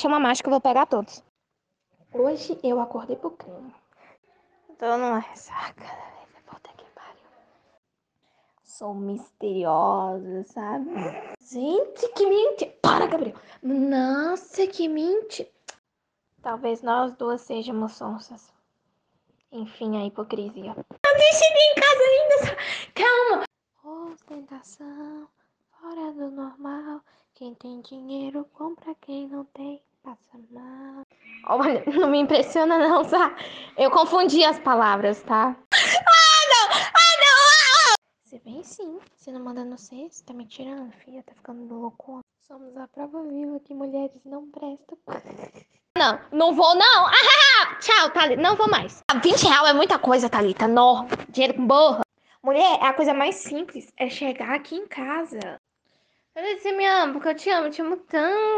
chama macho que eu vou pegar todos. Hoje eu acordei pro crime. Tô numa ressaca. Puta que pariu. Sou misteriosa, sabe? Gente, que mentira. Para, Gabriel. Nossa, que mentira. Talvez nós duas sejamos sonsas. Enfim, a hipocrisia. Eu nem cheguei em casa ainda. Calma. Ostentação, fora do normal. Quem tem dinheiro compra, quem não tem. Olha, não me impressiona não, tá? Eu confundi as palavras, tá? Ah, não! Ah, não! Ah! Você vem sim. Você não manda no você tá me tirando, filha. Tá ficando louco. Somos a prova viva que mulheres não prestam. Não, não vou não. Ah, tchau, Thalita. Não vou mais. 20 reais é muita coisa, Thalita. Nó. Dinheiro com borra. Mulher, é a coisa mais simples. É chegar aqui em casa. Você me ama, porque eu te amo. Eu te amo tanto.